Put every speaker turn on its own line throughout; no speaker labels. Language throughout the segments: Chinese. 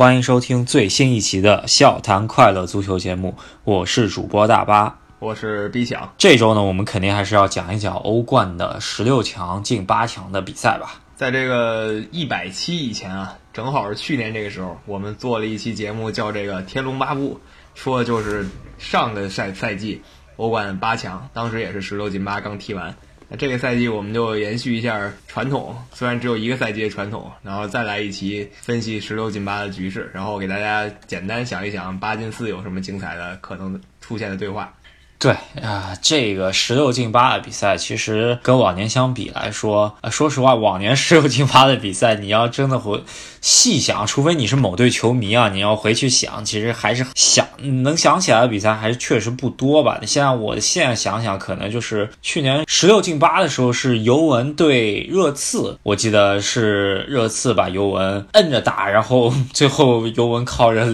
欢迎收听最新一期的《笑谈快乐足球》节目，我是主播大巴，
我是 B 强。
这周呢，我们肯定还是要讲一讲欧冠的十六强进八强的比赛吧。
在这个一百期以前啊，正好是去年这个时候，我们做了一期节目，叫这个《天龙八部》，说的就是上个赛赛季欧冠八强，当时也是十六进八刚踢完。那这个赛季我们就延续一下传统，虽然只有一个赛季的传统，然后再来一期分析十六进八的局势，然后给大家简单想一想八进四有什么精彩的可能出现的对话。
对啊，这个十六进八的比赛，其实跟往年相比来说，呃，说实话，往年十六进八的比赛，你要真的回细想，除非你是某队球迷啊，你要回去想，其实还是想能想起来的比赛，还是确实不多吧。你现在我现在想想，可能就是去年十六进八的时候是尤文对热刺，我记得是热刺把尤文摁着打，然后 最后尤文靠着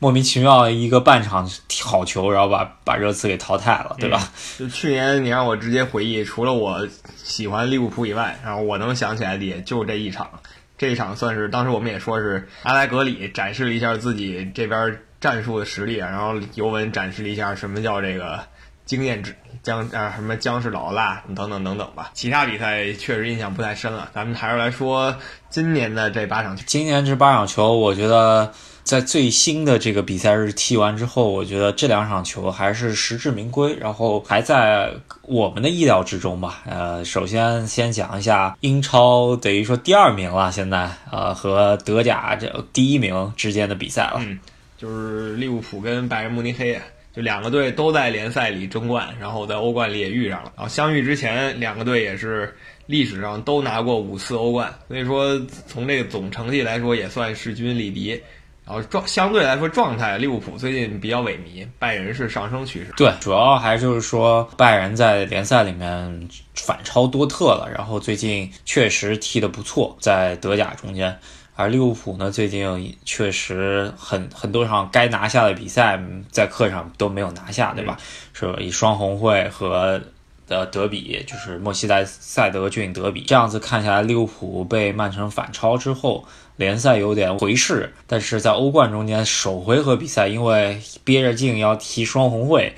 莫名其妙一个半场好球，然后把把热刺给淘汰。了，对吧？
就去年你让我直接回忆，除了我喜欢利物浦以外，然后我能想起来的也就这一场。这一场算是当时我们也说是阿莱格里展示了一下自己这边战术的实力，然后尤文展示了一下什么叫这个经验值姜啊什么姜是老辣等等等等吧。其他比赛确实印象不太深了，咱们还是来说今年的这八场。
今年这八场球，我觉得。在最新的这个比赛日踢完之后，我觉得这两场球还是实至名归，然后还在我们的意料之中吧。呃，首先先讲一下英超，等于说第二名了，现在呃和德甲这第一名之间的比赛了。
嗯，就是利物浦跟拜仁慕尼黑，就两个队都在联赛里争冠，然后在欧冠里也遇上了。然后相遇之前，两个队也是历史上都拿过五次欧冠，所以说从这个总成绩来说，也算势均力敌。然后状相对来说状态，利物浦最近比较萎靡，拜仁是上升趋势。
对，主要还就是说拜仁在联赛里面反超多特了，然后最近确实踢得不错，在德甲中间。而利物浦呢，最近确实很很多场该拿下的比赛在客场都没有拿下，对吧？是以双红会和。的德比就是莫西塞塞德郡德比，这样子看下来，利物浦被曼城反超之后，联赛有点回势，但是在欧冠中间首回合比赛，因为憋着劲要踢双红会，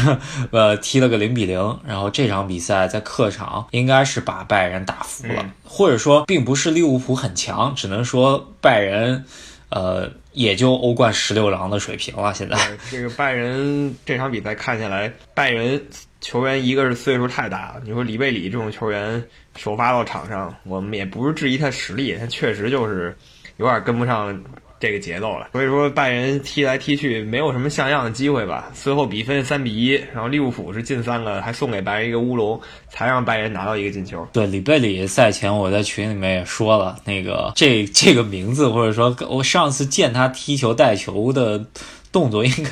呃，踢了个零比零，然后这场比赛在客场应该是把拜仁打服了，或者说并不是利物浦很强，只能说拜仁，呃，也就欧冠十六郎的水平了。现在
这个拜仁这场比赛看下来，拜仁。球员一个是岁数太大了，你说里贝里这种球员首发到场上，我们也不是质疑他实力，他确实就是有点跟不上这个节奏了。所以说拜仁踢来踢去没有什么像样的机会吧。最后比分三比一，然后利物浦是进三个，还送给拜仁一个乌龙，才让拜仁拿到一个进球。
对里贝里赛前我在群里面也说了，那个这这个名字或者说我上次见他踢球带球的。动作应该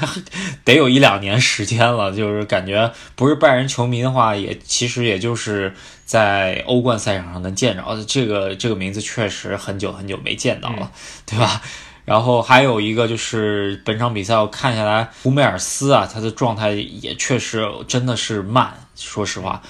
得有一两年时间了，就是感觉不是拜仁球迷的话，也其实也就是在欧冠赛场上能见着这个这个名字，确实很久很久没见到了，对吧？然后还有一个就是本场比赛我看下来，胡梅尔斯啊，他的状态也确实真的是慢，说实话。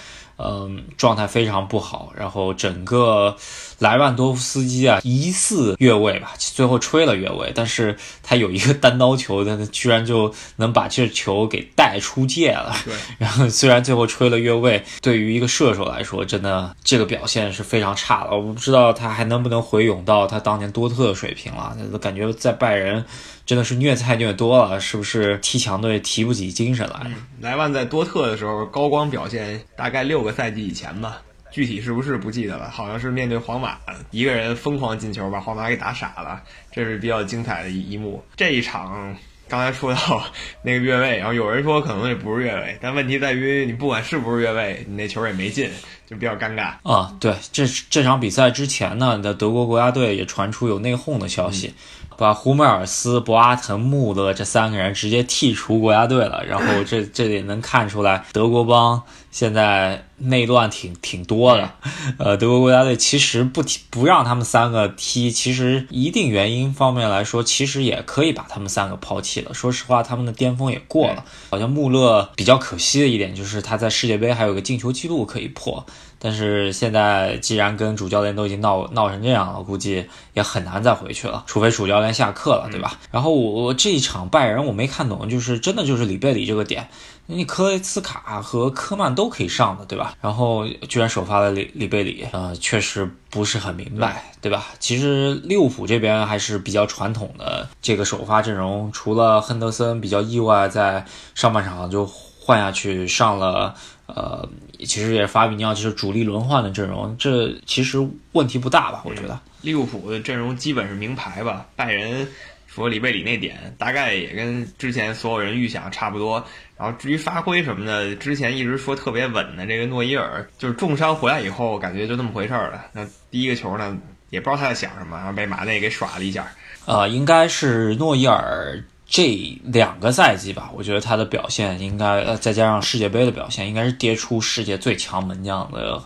嗯，状态非常不好。然后整个莱万多夫斯基啊，疑似越位吧，最后吹了越位。但是他有一个单刀球，他居然就能把这球给带出界了。
对。
然后虽然最后吹了越位，对于一个射手来说，真的这个表现是非常差的。我不知道他还能不能回勇到他当年多特的水平了。感觉在拜仁。真的是虐菜虐多了，是不是踢强队提不起精神来？
莱万在多特的时候高光表现，大概六个赛季以前吧，具体是不是不记得了？好像是面对皇马，一个人疯狂进球，把皇马给打傻了，这是比较精彩的一一幕。这一场刚才说到那个越位，然后有人说可能也不是越位，但问题在于你不管是不是越位，你那球也没进，就比较尴尬
啊。对，这这场比赛之前呢，的德国国家队也传出有内讧的消息。把胡梅尔斯、博阿滕、穆勒这三个人直接剔除国家队了，然后这这里能看出来德国帮现在内乱挺挺多的。呃，德国国家队其实不踢不让他们三个踢，其实一定原因方面来说，其实也可以把他们三个抛弃了。说实话，他们的巅峰也过了。好像穆勒比较可惜的一点就是他在世界杯还有个进球记录可以破，但是现在既然跟主教练都已经闹闹成这样了，估计也很难再回去了，除非主教练下课了，对吧？然后我这一场拜仁我没看懂，就是真的就是里贝里这个点，你科雷斯卡和科曼都可以上的，对吧？然后居然首发了里里贝里，呃，确实不是很明白，对吧？其实利物浦这边还是比较传统的这个首发阵容，除了亨德森比较意外在上半场就换下去上了。呃，其实也是法比尼奥，就是主力轮换的阵容，这其实问题不大吧？我觉得
利物浦的阵容基本是名牌吧。拜仁说里贝里那点，大概也跟之前所有人预想差不多。然后至于发挥什么的，之前一直说特别稳的这个诺伊尔，就是重伤回来以后，感觉就那么回事儿了。那第一个球呢，也不知道他在想什么，然后被马内给耍了一下。
呃，应该是诺伊尔。这两个赛季吧，我觉得他的表现应该，呃，再加上世界杯的表现，应该是跌出世界最强门将的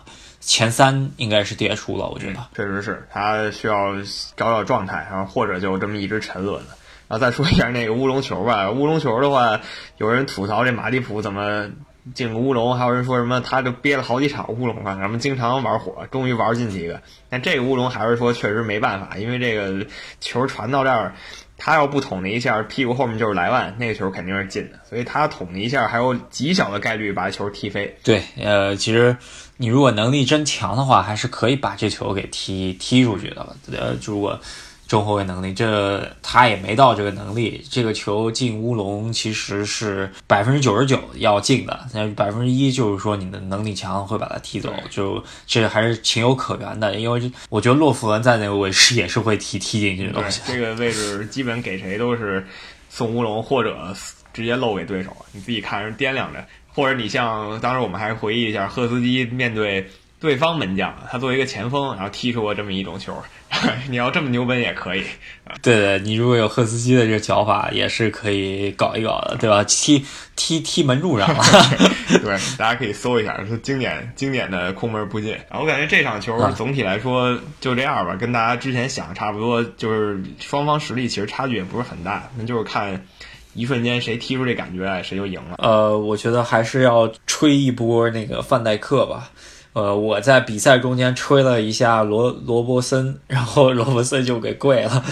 前三，应该是跌出了。我觉得
确实是他需要找找状态，然后或者就这么一直沉沦了。然后再说一下那个乌龙球吧，乌龙球的话，有人吐槽这马蒂普怎么进个乌龙，还有人说什么他就憋了好几场乌龙啊，咱们经常玩火，终于玩进去一个。但这个乌龙还是说确实没办法，因为这个球传到这儿。他要不捅那一下，屁股后面就是莱万，那个球肯定是进的。所以他捅那一下，还有极小的概率把球踢飞。
对，呃，其实你如果能力真强的话，还是可以把这球给踢踢出去的。呃，如果。中后卫能力，这他也没到这个能力。这个球进乌龙其实是百分之九十九要进的，那百分之一就是说你的能力强会把他踢走，就这还是情有可原的。因为我觉得洛夫文在那个位置也是会踢踢进去的东西。
这个位置基本给谁都是送乌龙或者直接漏给对手，你自己看着掂量着。或者你像当时我们还回忆一下赫斯基面对。对方门将，他作为一个前锋，然后踢出过这么一种球，你要这么牛奔也可以。
对对，你如果有赫斯基的这个脚法，也是可以搞一搞的，对吧？踢踢踢门柱上了。
对，大家可以搜一下，是经典经典的空门不进。然后我感觉这场球总体来说就这样吧，跟大家之前想的差不多，就是双方实力其实差距也不是很大，那就是看一瞬间谁踢出这感觉来，谁就赢了。
呃，我觉得还是要吹一波那个范戴克吧。呃，我在比赛中间吹了一下罗罗伯森，然后罗伯森就给跪了。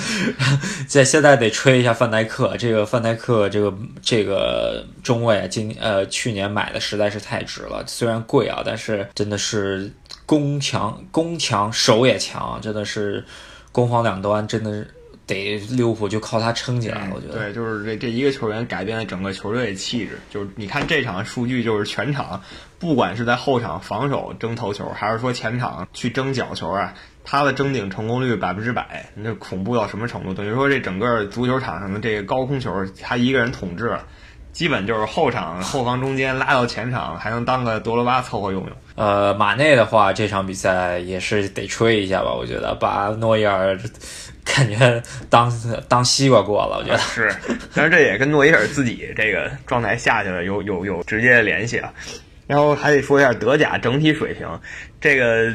在现在得吹一下范戴克，这个范戴克这个这个中卫，今呃去年买的实在是太值了。虽然贵啊，但是真的是攻强攻强守也强，真的是攻防两端真的是。得利物浦就靠他撑起来，我觉得
对，就是这这一个球员改变了整个球队的气质。就是你看这场数据，就是全场不管是在后场防守争头球，还是说前场去争角球啊，他的争顶成功率百分之百，那恐怖到什么程度？等于说这整个足球场上的这个高空球，他一个人统治了，基本就是后场后防中间拉到前场，还能当个多罗巴凑合用用。
呃，马内的话，这场比赛也是得吹一下吧，我觉得把诺伊尔。感觉当当西瓜过了，我觉得
是，但是这也跟诺伊尔自己这个状态下去了有有有直接的联系啊。然后还得说一下德甲整体水平，这个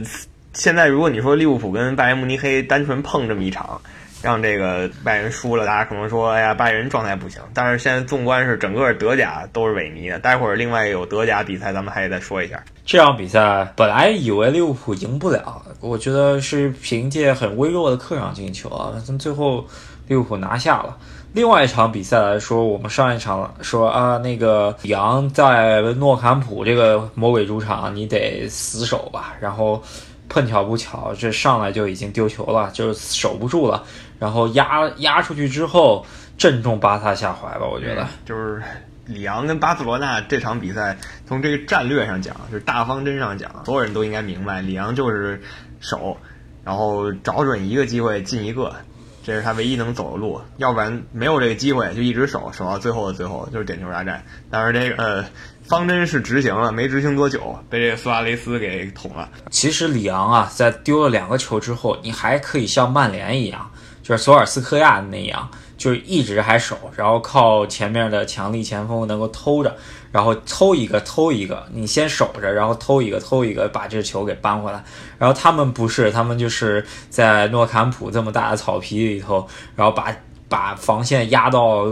现在如果你说利物浦跟拜仁慕尼黑单纯碰这么一场。让这个拜仁输了，大家可能说，哎呀，拜仁状态不行。但是现在纵观是整个德甲都是萎靡的。待会儿另外有德甲比赛，咱们还得再说一下。
这场比赛本来以为利物浦赢不了，我觉得是凭借很微弱的客场进球啊，但最后利物浦拿下了。另外一场比赛来说，我们上一场说啊，那个杨在诺坎普这个魔鬼主场，你得死守吧。然后碰巧不巧，这上来就已经丢球了，就守不住了。然后压压出去之后，正中巴萨下怀吧？我觉得
就是里昂跟巴塞罗那这场比赛，从这个战略上讲，就是大方针上讲，所有人都应该明白，里昂就是守，然后找准一个机会进一个，这是他唯一能走的路。要不然没有这个机会，就一直守，守到最后的最后就是点球大战。但是这个呃方针是执行了，没执行多久，被这个苏亚雷斯给捅了。
其实里昂啊，在丢了两个球之后，你还可以像曼联一样。就是索尔斯克亚那样，就是一直还守，然后靠前面的强力前锋能够偷着，然后偷一个偷一个，你先守着，然后偷一个偷一个，把这球给扳回来。然后他们不是，他们就是在诺坎普这么大的草皮里头，然后把把防线压到，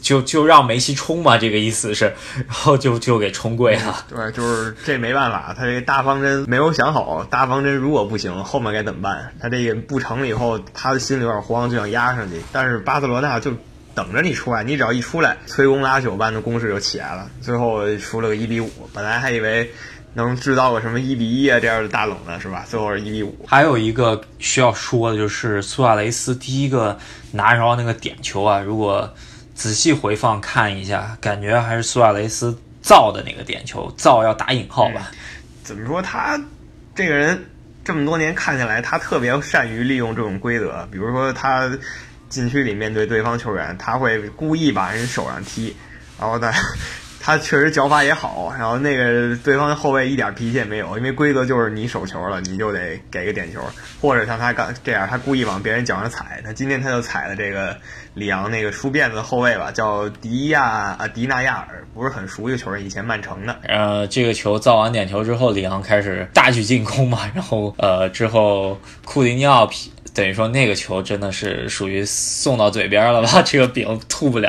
就就让梅西冲嘛，这个意思是，然后就就给冲跪了。
对，就是这没办法，他这个大方针没有想好，大方针如果不行，后面该怎么办？他这个不成了以后，他的心里有点慌，就想压上去，但是巴塞罗那就。等着你出来，你只要一出来，催攻拉朽般的攻势就起来了。最后输了个一比五，本来还以为能制造个什么一比一啊这样的大冷呢，是吧？最后是一比五。
还有一个需要说的就是苏亚雷斯第一个拿着那个点球啊，如果仔细回放看一下，感觉还是苏亚雷斯造的那个点球，造要打引号吧？
怎么说他这个人这么多年看下来，他特别善于利用这种规则，比如说他。禁区里面对对方球员，他会故意把人手上踢，然后呢，他确实脚法也好，然后那个对方后卫一点脾气也没有，因为规则就是你手球了，你就得给个点球，或者像他刚这样，他故意往别人脚上踩，他今天他就踩了这个里昂那个梳辫子后卫吧，叫迪亚啊迪纳亚尔，不是很熟悉的球员，以前曼城的。
呃，这个球造完点球之后，里昂开始大举进攻嘛，然后呃之后库蒂尼奥。等于说那个球真的是属于送到嘴边了吧？这个饼吐不了。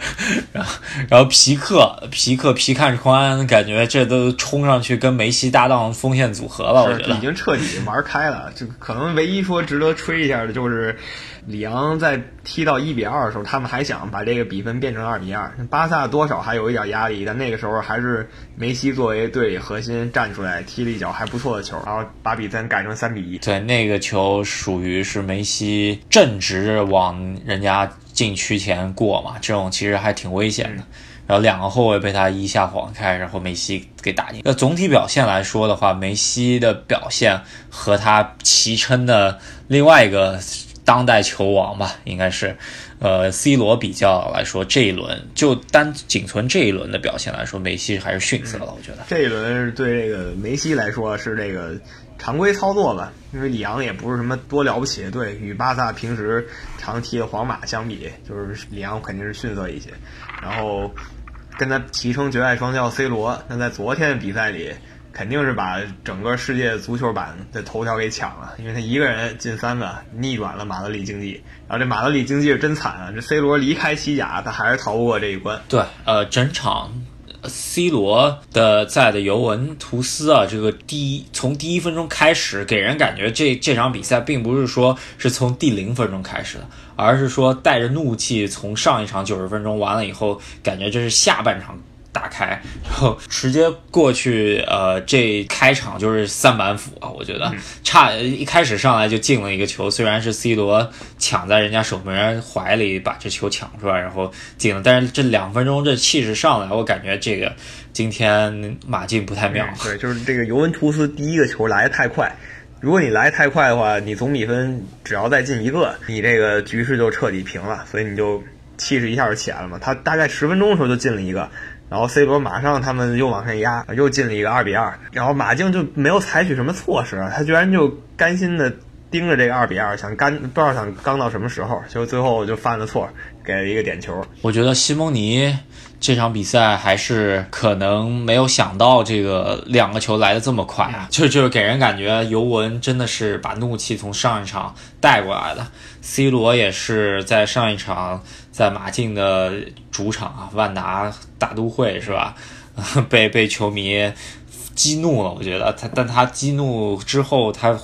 然后，然后皮克皮克皮看穿，感觉这都冲上去跟梅西搭档锋线组合了。我觉得
已经彻底玩开了。就可能唯一说值得吹一下的就是。里昂在踢到一比二的时候，他们还想把这个比分变成二比二。巴萨多少还有一点压力，但那个时候还是梅西作为队里核心站出来踢了一脚还不错的球，然后把比分改成三比一。
对，那个球属于是梅西正直往人家禁区前过嘛，这种其实还挺危险的。然后两个后卫被他一下晃开，然后梅西给打进。那总体表现来说的话，梅西的表现和他齐称的另外一个。当代球王吧，应该是，呃，C 罗比较来说，这一轮就单仅存这一轮的表现来说，梅西还是逊色了。我觉得
这一轮对这个梅西来说是这个常规操作吧，因为里昂也不是什么多了不起的队，与巴萨平时常踢的皇马相比，就是里昂肯定是逊色一些。然后跟他齐称绝代双骄 C 罗，那在昨天的比赛里。肯定是把整个世界足球版的头条给抢了，因为他一个人进三个，逆转了马德里竞技。然后这马德里竞技是真惨啊！这 C 罗离开西甲，他还是逃不过这一关。
对，呃，整场 C 罗的在的尤文图斯啊，这个第一从第一分钟开始，给人感觉这这场比赛并不是说是从第零分钟开始的，而是说带着怒气从上一场九十分钟完了以后，感觉这是下半场。打开，然后直接过去，呃，这开场就是三板斧啊！我觉得差一开始上来就进了一个球，虽然是 C 罗抢在人家守门员怀里把这球抢出来，然后进了，但是这两分钟这气势上来，我感觉这个今天马竞不太妙。
对，就是这个尤文图斯第一个球来的太快，如果你来太快的话，你总比分只要再进一个，你这个局势就彻底平了，所以你就气势一下就起来了嘛。他大概十分钟的时候就进了一个。然后 C 罗马上他们又往上压，又进了一个二比二。然后马竞就没有采取什么措施，他居然就甘心的盯着这个二比二，想干不知道想刚到什么时候，就最后就犯了错，给了一个点球。
我觉得西蒙尼这场比赛还是可能没有想到这个两个球来的这么快啊，就就是给人感觉尤文真的是把怒气从上一场带过来的。C 罗也是在上一场。在马竞的主场啊，万达大都会是吧？被被球迷激怒了，我觉得他，但他激怒之后，他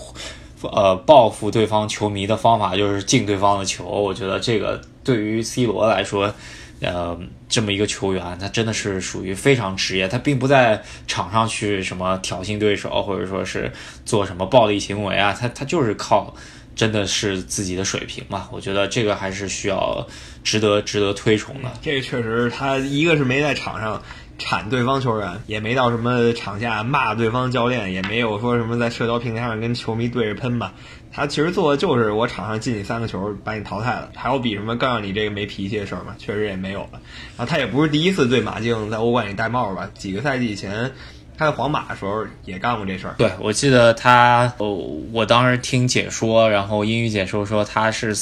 呃报复对方球迷的方法就是进对方的球。我觉得这个对于 C 罗来说，呃，这么一个球员，他真的是属于非常职业，他并不在场上去什么挑衅对手，或者说是做什么暴力行为啊，他他就是靠。真的是自己的水平嘛？我觉得这个还是需要值得值得推崇的。
这个确实，他一个是没在场上铲对方球员，也没到什么场下骂对方教练，也没有说什么在社交平台上跟球迷对着喷吧。他其实做的就是我场上进你三个球，把你淘汰了。还有比什么更让你这个没脾气的事儿吗？确实也没有了。然后他也不是第一次对马竞在欧冠里戴帽吧？几个赛季以前。他在皇马的时候也干过这事儿。
对，我记得他，哦，我当时听解说，然后英语解说说他是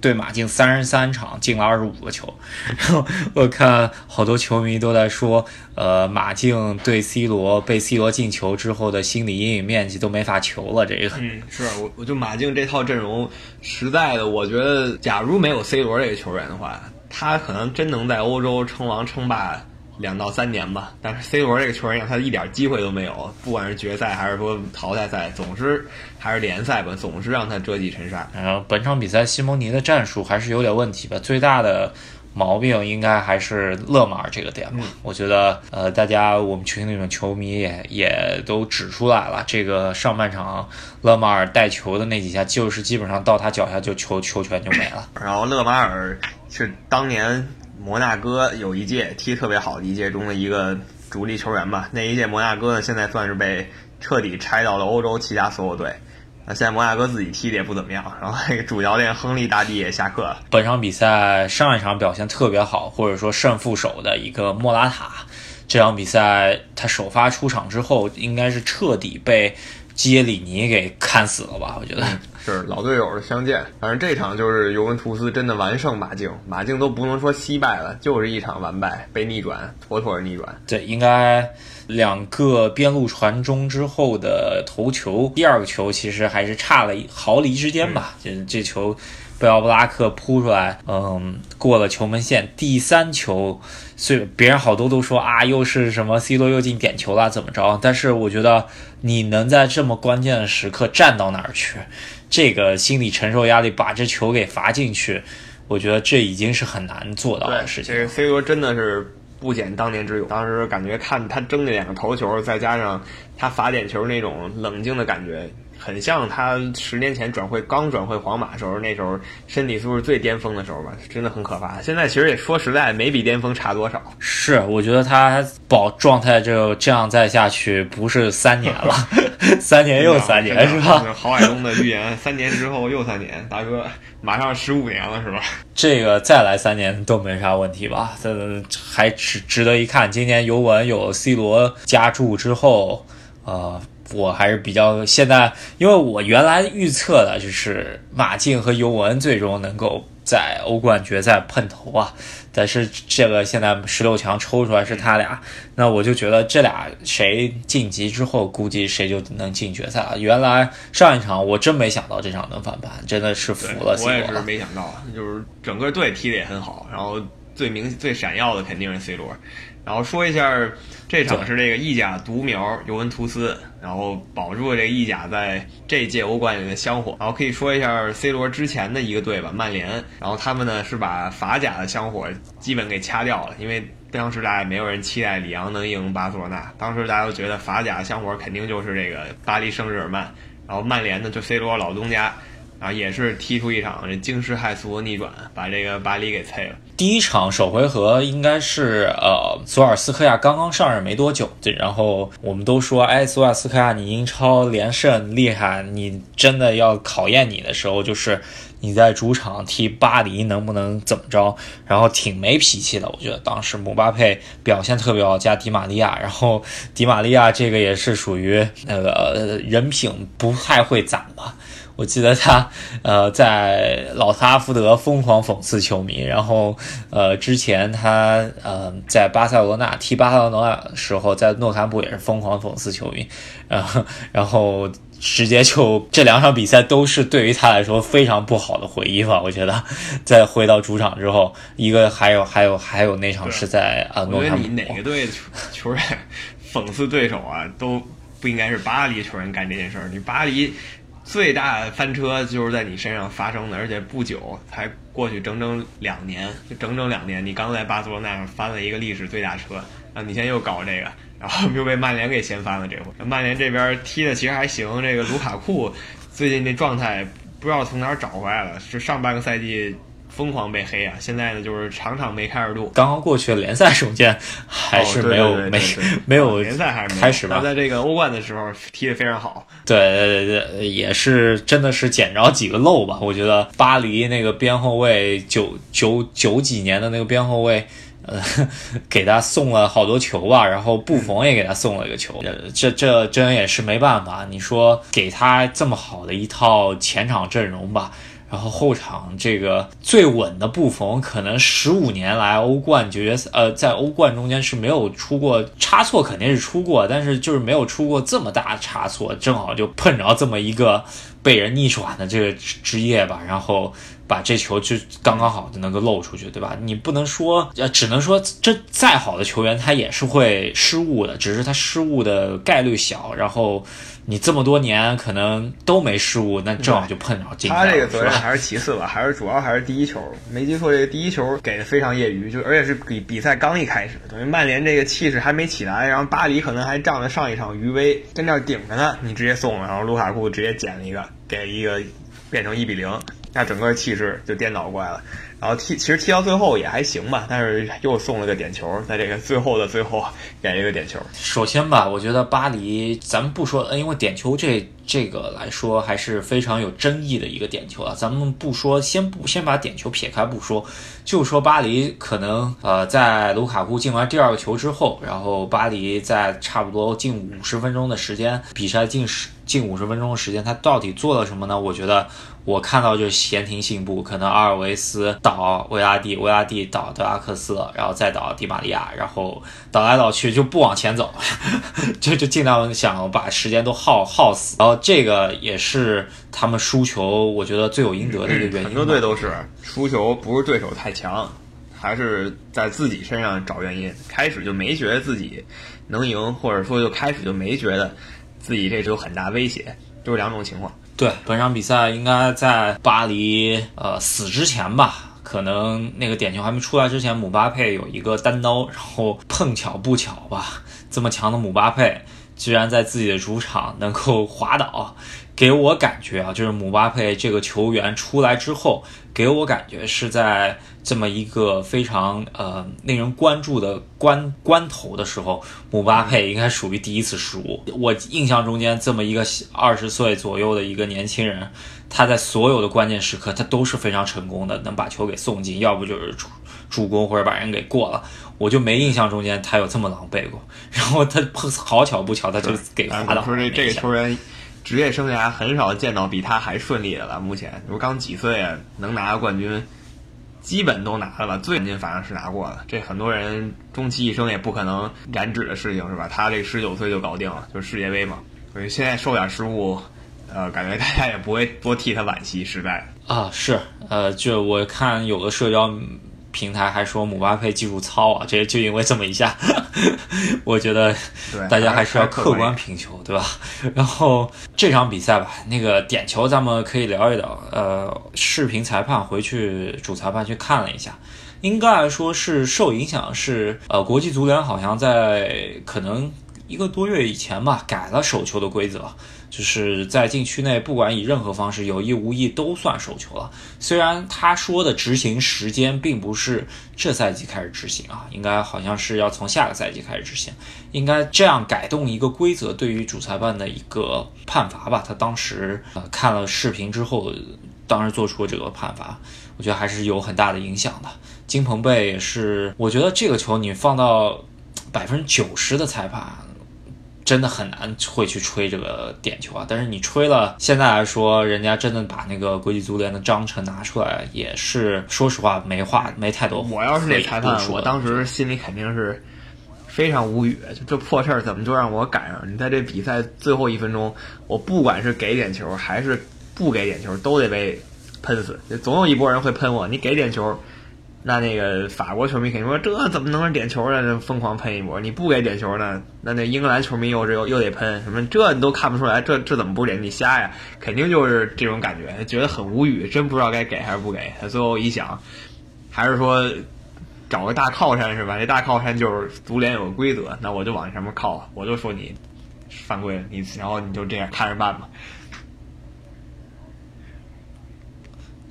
对马竞三十三场进了二十五个球，然后我看好多球迷都在说，呃，马竞对 C 罗被 C 罗进球之后的心理阴影面积都没法求了。这个，
嗯，是我我就马竞这套阵容，实在的，我觉得假如没有 C 罗这个球员的话，他可能真能在欧洲称王称霸。两到三年吧，但是 C 罗这个球员让他一点机会都没有，不管是决赛还是说淘汰赛，总是还是联赛吧，总是让他折戟沉沙。
然后本场比赛西蒙尼的战术还是有点问题吧，最大的毛病应该还是勒马尔这个点吧。我觉得呃，大家我们群里面球迷也也都指出来了，这个上半场勒马尔带球的那几下，就是基本上到他脚下就球球权就没了。
然后勒马尔是当年。摩纳哥有一届踢特别好的一届中的一个主力球员吧，那一届摩纳哥呢，现在算是被彻底拆到了欧洲其他所有队。那现在摩纳哥自己踢的也不怎么样，然后那个主教练亨利大帝也下课了。
本场比赛上一场表现特别好，或者说胜负手的一个莫拉塔，这场比赛他首发出场之后，应该是彻底被基耶里尼给看死了吧？我觉得。
是老队友的相见，反正这场就是尤文图斯真的完胜马竞，马竞都不能说惜败了，就是一场完败，被逆转，妥妥的逆转。
对，应该两个边路传中之后的头球，第二个球其实还是差了毫厘之间吧，就是这球。贝奥布拉克扑出来，嗯，过了球门线。第三球，虽别人好多都说啊，又是什么 C 罗又进点球了，怎么着？但是我觉得你能在这么关键的时刻站到哪儿去，这个心理承受压力，把这球给罚进去，我觉得这已经是很难做到的事情。
这个 C 罗真的是不减当年之勇。当时感觉看他争那两个头球，再加上他罚点球那种冷静的感觉。很像他十年前转会刚转会皇马时候，那时候身体素质最巅峰的时候吧，真的很可怕。现在其实也说实在，没比巅峰差多少。
是，我觉得他保状态就这样再下去，不是三年了，三年又三年是吧？
郝海东的预言，三年之后又三年，大哥 马上十五年了是吧？
这个再来三年都没啥问题吧？这还值值得一看。今年尤文有 C 罗加注之后，呃。我还是比较现在，因为我原来预测的就是马竞和尤文最终能够在欧冠决赛碰头啊，但是这个现在十六强抽出来是他俩，那我就觉得这俩谁晋级之后，估计谁就能进决赛了。原来上一场我真没想到这场能翻盘，真的是服了。
我也是没想到，就是整个队踢的也很好，然后最明最闪耀的肯定是 C 罗。然后说一下，这场是这个意甲独苗尤文图斯，然后保住了这个意甲在这届欧冠里的香火。然后可以说一下 C 罗之前的一个队吧，曼联。然后他们呢是把法甲的香火基本给掐掉了，因为当时大家也没有人期待里昂能赢巴塞罗那，当时大家都觉得法甲的香火肯定就是这个巴黎圣日耳曼。然后曼联呢就 C 罗老东家。啊，也是踢出一场这惊世骇俗的逆转，把这个巴黎给啐了。
第一场首回合应该是呃，索尔斯克亚刚刚上任没多久，对，然后我们都说，哎，索尔斯克亚你英超连胜厉害，你真的要考验你的时候，就是你在主场踢巴黎能不能怎么着？然后挺没脾气的，我觉得当时姆巴佩表现特别好，加迪玛利亚，然后迪玛利亚这个也是属于那个人品不太会攒吧。我记得他，呃，在老特拉福德疯狂讽刺球迷，然后，呃，之前他，呃，在巴塞罗那踢巴塞罗那时候，在诺坎普也是疯狂讽刺球迷，然后，然后直接就这两场比赛都是对于他来说非常不好的回忆吧。我觉得，在回到主场之后，一个还有还有还有那场是在啊诺坎普。
你哪个队球员讽刺对手啊，都不应该是巴黎球员干这件事儿。你巴黎。最大翻车就是在你身上发生的，而且不久才过去整整两年，就整整两年，你刚在巴塞罗那翻了一个历史最大车，啊，你现在又搞这个，然后又被曼联给掀翻了。这回 曼联这边踢的其实还行，这个卢卡库最近这状态不知道从哪儿找回来了，是上半个赛季。疯狂被黑啊！现在呢，就是场场没开二度。
刚刚过去的联赛首见还是没有没没有
联赛还是没
开始吧？
在这个欧冠的时候踢得非常好。
对对对，也是真的是捡着几个漏吧？我觉得巴黎那个边后卫九九九几年的那个边后卫，呃，给他送了好多球吧，然后布冯也给他送了一个球。这这真也是没办法。你说给他这么好的一套前场阵容吧？然后后场这个最稳的布冯，可能十五年来欧冠决赛，呃，在欧冠中间是没有出过差错，肯定是出过，但是就是没有出过这么大的差错，正好就碰着这么一个被人逆转的这个职业吧，然后把这球就刚刚好的能够漏出去，对吧？你不能说，呃，只能说这再好的球员他也是会失误的，只是他失误的概率小，然后。你这么多年可能都没失误，那正好就碰着进
他这个责任还是其次吧，还是主要还是第一球。没记错，这个第一球给的非常业余，就而且是比比赛刚一开始，等于曼联这个气势还没起来，然后巴黎可能还仗着上一场余威跟那顶着呢，你直接送了，然后卢卡库直接捡了一个，给一个变成一比零，那整个气势就颠倒过来了。然后踢，其实踢到最后也还行吧，但是又送了个点球，在这个最后的最后 给了一个点球。
首先吧，我觉得巴黎，咱们不说，因为点球这这个来说还是非常有争议的一个点球啊。咱们不说，先不先把点球撇开不说，就说巴黎可能呃，在卢卡库进完第二个球之后，然后巴黎在差不多近五十分钟的时间，比赛近十近五十分钟的时间，他到底做了什么呢？我觉得。我看到就是闲庭信步，可能阿尔维斯倒维拉蒂，维拉蒂倒德拉克斯，然后再倒迪玛利亚，然后倒来倒去就不往前走，就 就尽量想把时间都耗耗死。然后这个也是他们输球，我觉得罪有应得的一个原因。
很多队都是输球，不是对手太强，还是在自己身上找原因。开始就没觉得自己能赢，或者说就开始就没觉得自己这只有很大威胁，就是两种情况。
对，本场比赛应该在巴黎呃死之前吧，可能那个点球还没出来之前，姆巴佩有一个单刀，然后碰巧不巧吧，这么强的姆巴佩居然在自己的主场能够滑倒，给我感觉啊，就是姆巴佩这个球员出来之后，给我感觉是在。这么一个非常呃令人关注的关关头的时候，姆巴佩应该属于第一次失误。我印象中间，这么一个二十岁左右的一个年轻人，他在所有的关键时刻，他都是非常成功的，能把球给送进，要不就是助助攻或者把人给过了。我就没印象中间他有这么狼狈过。然后他碰好巧不巧，他就给滑倒。
说这这个球员职业生涯很少见到比他还顺利的了。目前，你说刚几岁啊，能拿个冠军？基本都拿了吧，最近反正是拿过了。这很多人终其一生也不可能染指的事情是吧？他这十九岁就搞定了，就是世界杯嘛。所以现在受点失误，呃，感觉大家也不会多替他惋惜，实在。
啊，是，呃，就我看有的社交。平台还说姆巴佩技术糙啊，这就因为这么一下，我觉得大家还是要客观评球，对吧？然后这场比赛吧，那个点球咱们可以聊一聊。呃，视频裁判回去主裁判去看了一下，应该来说是受影响，是呃，国际足联好像在可能一个多月以前吧，改了手球的规则。就是在禁区内，不管以任何方式，有意无意都算手球了。虽然他说的执行时间并不是这赛季开始执行啊，应该好像是要从下个赛季开始执行。应该这样改动一个规则，对于主裁判的一个判罚吧。他当时呃看了视频之后，当时做出这个判罚，我觉得还是有很大的影响的。金彭贝也是，我觉得这个球你放到百分之九十的裁判。真的很难会去吹这个点球啊！但是你吹了，现在来说，人家真的把那个国际足联的章程拿出来，也是说实话没话，没太多。
我要是那裁判，我当时心里肯定是非常无语，就这破事儿怎么就让我赶上？你在这比赛最后一分钟，我不管是给点球还是不给点球，都得被喷死。总有一波人会喷我，你给点球。那那个法国球迷肯定说这怎么能是点球呢？疯狂喷一波。你不给点球呢？那那英格兰球迷又是又又得喷什么？这你都看不出来，这这怎么不给？你瞎呀？肯定就是这种感觉，觉得很无语，真不知道该给还是不给。他最后一想，还是说找个大靠山是吧？这大靠山就是足联有个规则，那我就往上面靠，我就说你犯规了，你然后你就这样看着办吧。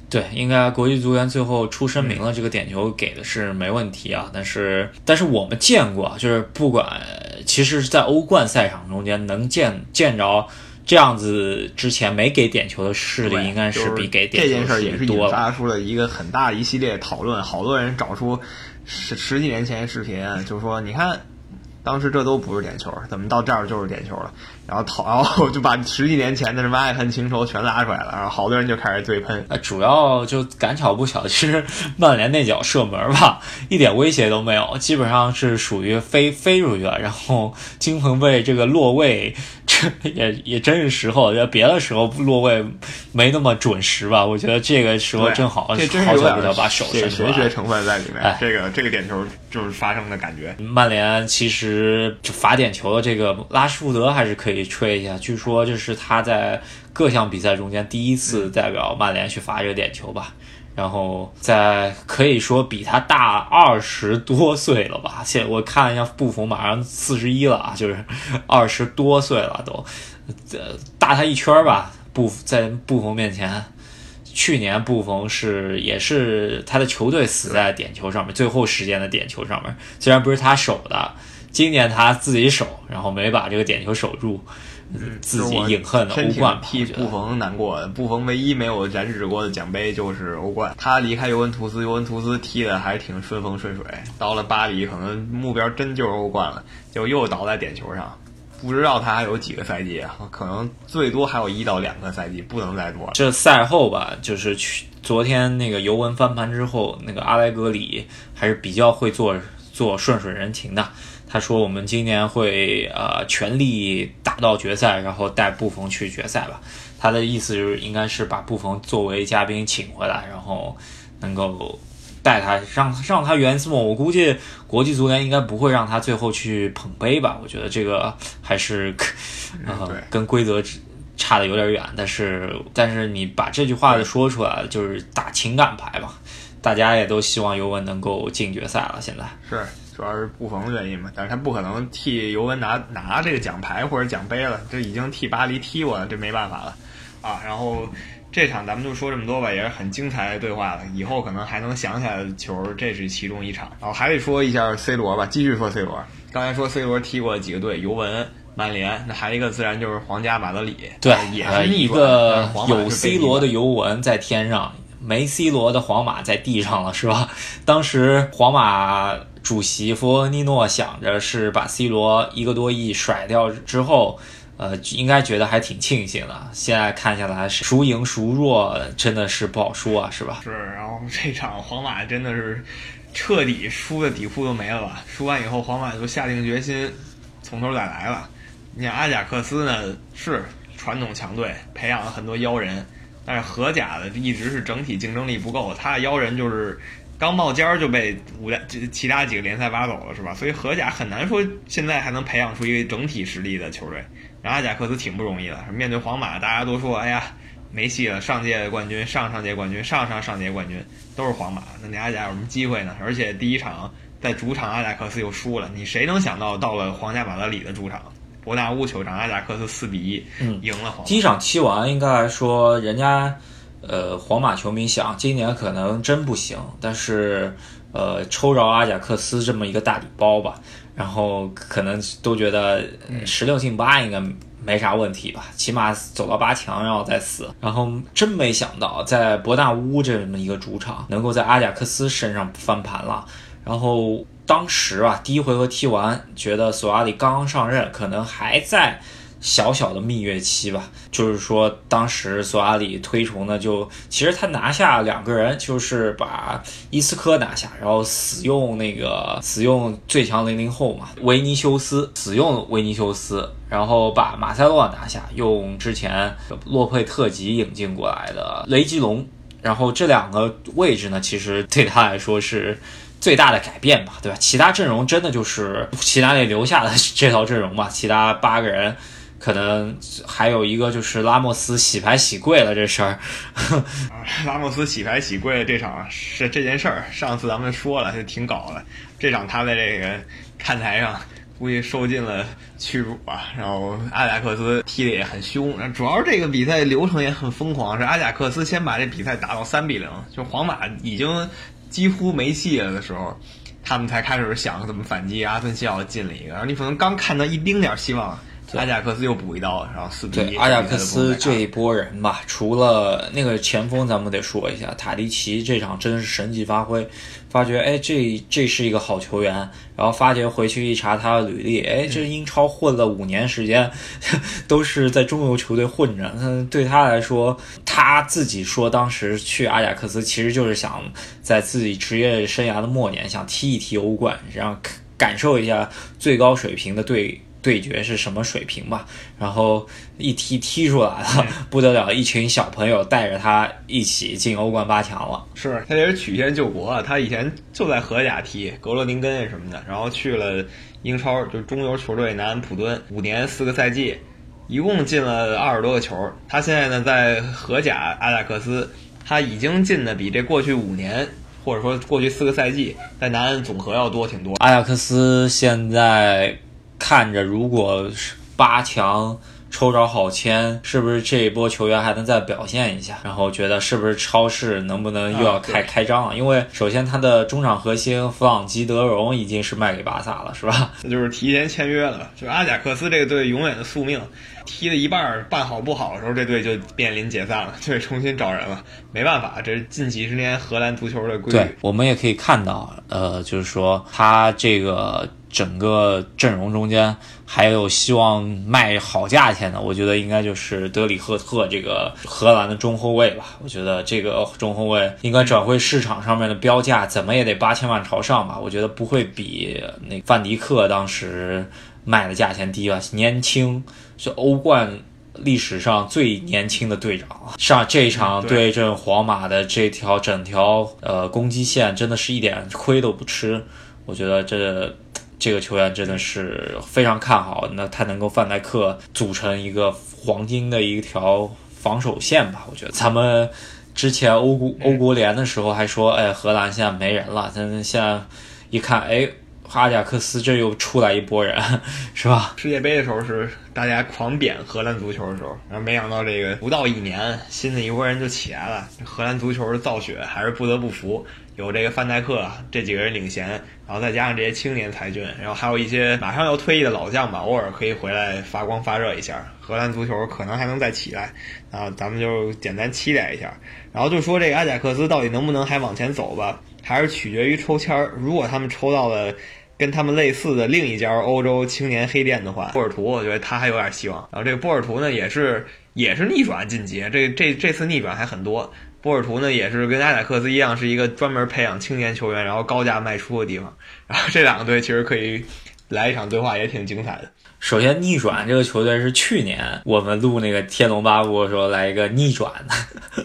对，应该国际足联最后出声明了，这个点球给的是没问题啊。但是，但是我们见过，就是不管，其实是在欧冠赛场中间能见见着这样子之前没给点球的事例，应该是比给点
球这件事也是引发出
了
一个很大一系列讨论。好多人找出十十几年前视频，就说你看，当时这都不是点球，怎么到这儿就是点球了？然后讨，然后就把十几年前的什么爱恨情仇全拉出来了，然后好多人就开始对喷。
呃，主要就赶巧不巧，其实曼联那脚射门吧，一点威胁都没有，基本上是属于飞飞出去了。然后金鹏贝这个落位，这也也真是时候，别的时候落位没那么准时吧？我觉得这个时候正好，
这真是
好巧不巧把手伸出来。
玄学成分在里面，这个这个点球就是发生的感觉。
曼联其实就罚点球的这个拉什福德还是可以吹一下，据说这是他在各项比赛中间第一次代表曼联去罚这个点球吧。然后在可以说比他大二十多岁了吧？现我看一下，布冯马上四十一了啊，就是 二十多岁了都，呃，大他一圈吧。布在布冯面前，去年布冯是也是他的球队死在点球上面，最后时间的点球上面，虽然不是他守的，今年他自己守，然后没把这个点球守住。自己隐恨的欧冠，
替布冯难过。布冯唯一没有染指过的奖杯就是欧冠。他离开尤文图斯，尤文图斯踢的还挺顺风顺水。到了巴黎，可能目标真就是欧冠了，就又倒在点球上。不知道他还有几个赛季啊？可能最多还有一到两个赛季，不能再多了。
这赛后吧，就是去昨天那个尤文翻盘之后，那个阿莱格里 还是比较会做做顺水人情的。他说：“我们今年会呃全力打到决赛，然后带布冯去决赛吧。”他的意思就是应该是把布冯作为嘉宾请回来，然后能够带他让让他圆梦。我估计国际足联应该不会让他最后去捧杯吧？我觉得这个还是呃跟规则差的有点远。但是但是你把这句话说出来，就是打情感牌吧。大家也都希望尤文能够进决赛了。现在
是。主要是布冯的原因嘛，但是他不可能替尤文拿拿这个奖牌或者奖杯了，这已经替巴黎踢过了，这没办法了啊。然后这场咱们就说这么多吧，也是很精彩的对话了，以后可能还能想起来的球，这是其中一场。然后还得说一下 C 罗吧，继续说 C 罗。刚才说 C 罗踢过几个队，尤文、曼联，那还有一个自然就是皇家马德里，
对，
也是
一个有 C 罗的尤文在天上，没 C 罗的皇马在地上了，是吧？当时皇马。主席弗洛尼诺想着是把 C 罗一个多亿甩掉之后，呃，应该觉得还挺庆幸的。现在看下来，孰赢孰弱真的是不好说啊，是吧？
是。然后 这场皇马真的是彻底输的底裤都没了吧？输完以后，皇马就下定决心从头再来了。你看阿贾克斯呢，是传统强队，培养了很多妖人，但是荷甲的一直是整体竞争力不够，他的妖人就是。刚冒尖儿就被五大其他几个联赛挖走了，是吧？所以荷甲很难说现在还能培养出一个整体实力的球队。然后阿贾克斯挺不容易的，面对皇马，大家都说哎呀没戏了，上届冠军、上上届冠军、上上上届冠军都是皇马，那你阿贾有什么机会呢？而且第一场在主场阿贾克斯又输了，你谁能想到到了皇家马德里的主场伯纳乌球场，阿贾克斯四比一赢了皇马。
第一场踢完，应该来说人家。呃，皇马球迷想，今年可能真不行，但是，呃，抽着阿贾克斯这么一个大礼包吧，然后可能都觉得十六进八应该没啥问题吧，起码走到八强然后再死。然后真没想到，在伯纳乌这么一个主场，能够在阿贾克斯身上翻盘了。然后当时啊，第一回合踢完，觉得索阿里刚刚上任，可能还在。小小的蜜月期吧，就是说，当时索阿里推崇的就，其实他拿下两个人，就是把伊斯科拿下，然后死用那个死用最强零零后嘛，维尼修斯，死用维尼修斯，然后把马塞洛拿下，用之前洛佩特吉引进过来的雷吉隆，然后这两个位置呢，其实对他来说是最大的改变吧，对吧？其他阵容真的就是齐达内留下的这套阵容嘛，其他八个人。可能还有一个就是拉莫斯洗牌洗贵了这事儿，
拉莫斯洗牌洗贵了这场是这件事儿，上次咱们说了，就挺搞的。这场他在这个看台上估计受尽了屈辱吧。然后阿贾克斯踢的也很凶，主要这个比赛流程也很疯狂，是阿贾克斯先把这比赛打到三比零，就皇马已经几乎没戏了的时候，他们才开始想怎么反击。阿森西奥进了一个，然后你可能刚看到一丁点希望。阿贾克斯又补一刀，然后四比一。
对，阿贾克斯这一波人吧，除了那个前锋，咱们得说一下塔迪奇，这场真是神级发挥。发觉哎，这这是一个好球员，然后发觉回去一查他的履历，哎，这英超混了五年时间，都是在中游球队混着。嗯，对他来说，他自己说当时去阿贾克斯，其实就是想在自己职业生涯的末年，想踢一踢欧冠，然后感受一下最高水平的对。对决是什么水平吧？然后一踢踢出来了，不得了！一群小朋友带着他一起进欧冠八强了。
是他也是曲线救国，他以前就在荷甲踢格罗宁根什么的，然后去了英超，就中游球队南安普敦，五年四个赛季，一共进了二十多个球。他现在呢在荷甲阿贾克斯，他已经进的比这过去五年或者说过去四个赛季在南安总和要多挺多。
阿贾克斯现在。看着，如果是八强抽着好签，是不是这一波球员还能再表现一下？然后觉得是不是超市能不能又要开开张了？因为首先他的中场核心弗朗基德容已经是卖给巴萨了，是吧？
那就是提前签约了。就阿贾克斯这个队永远的宿命，踢了一半办好不好的时候，这队就面临解散了，就得重新找人了。没办法，这是近几十年荷兰足球的规律。
对，我们也可以看到，呃，就是说他这个。整个阵容中间还有希望卖好价钱的，我觉得应该就是德里赫特这个荷兰的中后卫吧。我觉得这个中后卫应该转会市场上面的标价怎么也得八千万朝上吧。我觉得不会比那范迪克当时卖的价钱低吧。年轻是欧冠历史上最年轻的队长，上这一场对阵皇马的这条整条呃攻击线真的是一点亏都不吃。我觉得这。这个球员真的是非常看好，那他能够范戴克组成一个黄金的一条防守线吧？我觉得咱们之前欧国欧国联的时候还说，哎，荷兰现在没人了，但现在一看，哎。阿贾克斯这又出来一波人，是吧？
世界杯的时候是大家狂贬荷兰足球的时候，然后没想到这个不到一年，新的一波人就起来了。荷兰足球的造血还是不得不服，有这个范戴克这几个人领衔，然后再加上这些青年才俊，然后还有一些马上要退役的老将吧，偶尔可以回来发光发热一下，荷兰足球可能还能再起来。啊，咱们就简单期待一下。然后就说这个阿贾克斯到底能不能还往前走吧，还是取决于抽签儿。如果他们抽到了。跟他们类似的另一家欧洲青年黑店的话，波尔图，我觉得他还有点希望。然后这个波尔图呢，也是也是逆转晋级，这这这次逆转还很多。波尔图呢，也是跟阿贾克斯一样，是一个专门培养青年球员，然后高价卖出的地方。然后这两个队其实可以来一场对话，也挺精彩的。
首先，逆转这个球队是去年我们录那个《天龙八部》的时候来一个逆转的